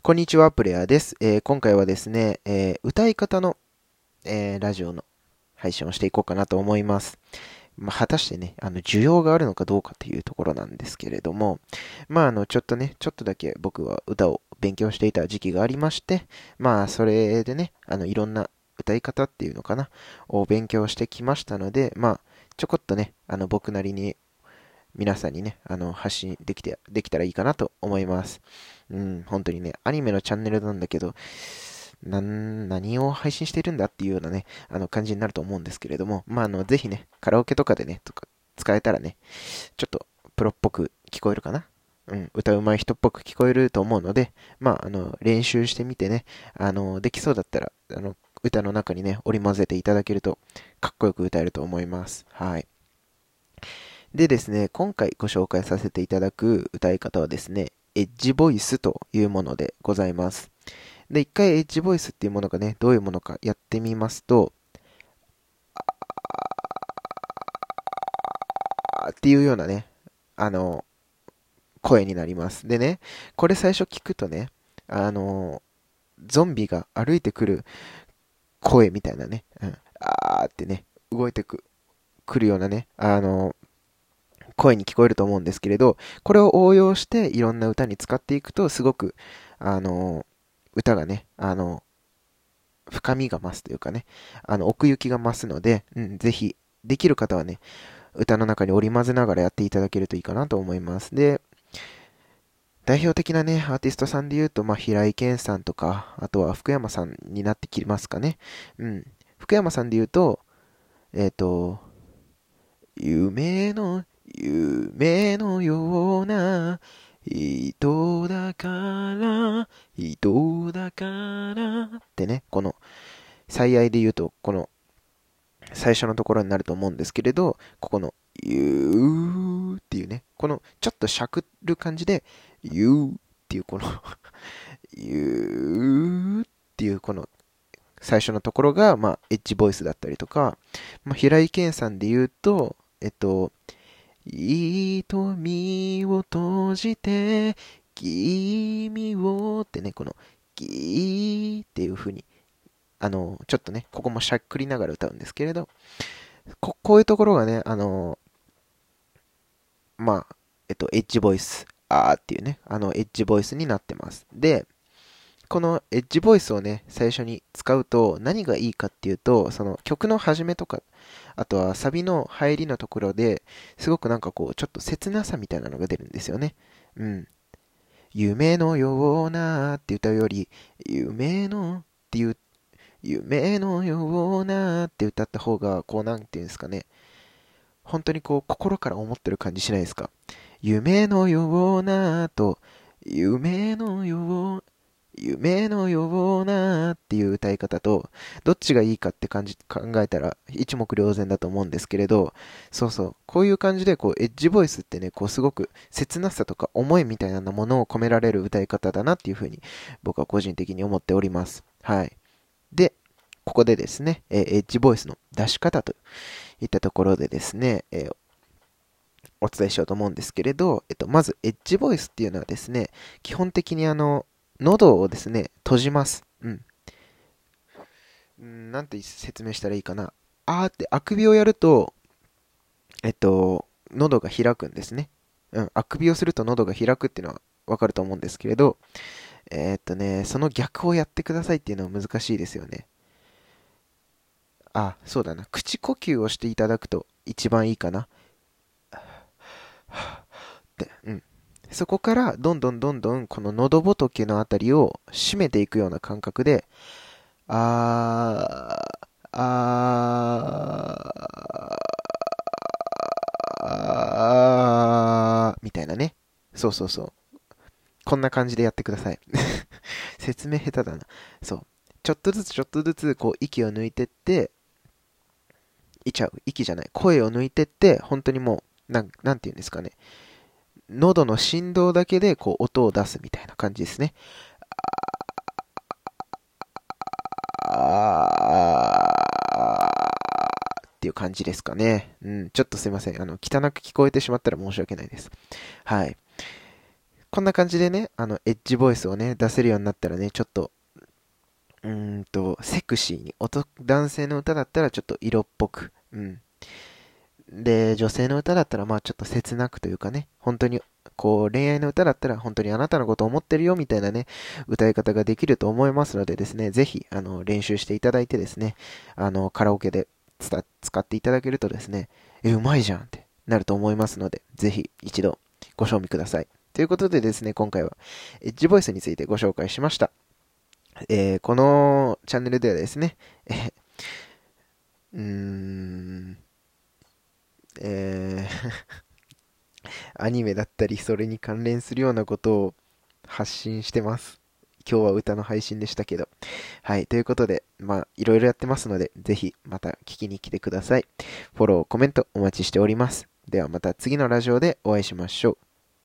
こんにちは、プレイヤーです。えー今回はですね、えー歌い方の、えーラジオの配信をしていこうかなと思います。まあ、果たしてね、あの、需要があるのかどうかというところなんですけれども、まあ、あの、ちょっとね、ちょっとだけ僕は歌を勉強していた時期がありまして、まあ、それでね、あの、いろんな歌い方っていうのかな、を勉強してきましたので、まあ、ちょこっとね、あの、僕なりに皆さんにね、あの、発信できて、できたらいいかなと思います。うん、本当にね、アニメのチャンネルなんだけど、な、何を配信してるんだっていうようなね、あの感じになると思うんですけれども、まあ、あの、ぜひね、カラオケとかでね、とか使えたらね、ちょっとプロっぽく聞こえるかな？うん、歌うまい人っぽく聞こえると思うので、まあ、あの、練習してみてね、あの、できそうだったら、あの、歌の中にね、織り交ぜていただけると、かっこよく歌えると思います。はい。でですね、今回ご紹介させていただく歌い方はですね、エッジボイスというものでございます。で、一回エッジボイスっていうものがね、どういうものかやってみますと、あーっていうようなね、あの、声になります。でね、これ最初聞くとね、あの、ゾンビが歩いてくる声みたいなね、うん、あーってね、動いてく、くるようなね、あの、声に聞こえると思うんですけれど、これを応用していろんな歌に使っていくと、すごく、あの、歌がね、あの、深みが増すというかね、あの、奥行きが増すので、うん、ぜひ、できる方はね、歌の中に織り交ぜながらやっていただけるといいかなと思います。で、代表的なね、アーティストさんで言うと、まあ、平井堅さんとか、あとは福山さんになってきますかね。うん。福山さんで言うと、えっ、と、夢の、夢のような人だから、人だからってね、この、最愛で言うと、この、最初のところになると思うんですけれど、ここの、ゆーっていうね、この、ちょっとしゃくる感じで、ゆーっていうこのゆーっていうこの、最初のところが、まあ、エッジボイスだったりとか、まあ、平井堅さんで言うと、えっと、瞳を閉じて、君をってね、この、ギーっていう風に、あの、ちょっとね、ここもしゃっくりながら歌うんですけれど、ここういうところがね、あの、まあ、えっと、エッジボイス、あーっていうね、あの、エッジボイスになってます。で、このエッジボイスをね、最初に使うと何がいいかっていうと、その曲の始めとか、あとはサビの入りのところですごくなんかこう、ちょっと切なさみたいなのが出るんですよね。うん。夢のようなって歌うより、夢のっていう、夢のようなって歌った方が、こうなんていうんですかね。本当にこう、心から思ってる感じしないですか？夢のようなと、夢のよう、夢のようなっていう歌い方と、どっちがいいかって感じ、考えたら一目瞭然だと思うんですけれど、そうそう、こういう感じで、こう、エッジボイスってね、こう、すごく切なさとか思いみたいなものを込められる歌い方だなっていうふうに、僕は個人的に思っております。はい。で、ここでですね、えエッジボイスの出し方といったところでですね、えお伝えしようと思うんですけれど、えっと、まず、エッジボイスっていうのはですね、基本的にあの、喉をですね、閉じます。うん。うんなんて説明したらいいかな。あーって、あくびをやると、えっと、喉が開くんですね。うん、あくびをすると喉が開くっていうのはわかると思うんですけれど、えーっとね、その逆をやってくださいっていうのは難しいですよね。あ、そうだな。口呼吸をしていただくと一番いいかな。って、うん。そこから、どんどんどんどん、この喉仏のあたりを締めていくような感覚で、あー、あー、みたいなね。そうそうそう。こんな感じでやってください。説明下手だな。そう。ちょっとずつちょっとずつ、こう、息を抜いてって、いちゃう。息じゃない。声を抜いてって、本当にもう、なん、なんて言うんですかね。喉の振動だけで、こう、音を出すみたいな感じですね。っていう感じですかね。うん、ちょっとすいません。あの、汚く聞こえてしまったら申し訳ないです。はい。こんな感じでね、あの、エッジボイスをね、出せるようになったらね、ちょっと、うーんと、セクシーに、男性の歌だったらちょっと色っぽく、うん。で、女性の歌だったら、まあちょっと切なくというかね、本当に、こう、恋愛の歌だったら、本当にあなたのことを思ってるよ、みたいなね、歌い方ができると思いますのでですね、ぜひ、あの、練習していただいてですね、あの、カラオケで使っていただけるとですね、え、うまいじゃんってなると思いますので、ぜひ一度ご賞味ください。ということでですね、今回はエッジボイスについてご紹介しました。えー、このチャンネルではですね、えうーん、えーアニメだったり、それに関連するようなことを発信してます。今日は歌の配信でしたけど。はい。ということで、まあ、いろいろやってますので、ぜひまた聞きに来てください。フォロー、コメントお待ちしております。ではまた次のラジオでお会いしましょう。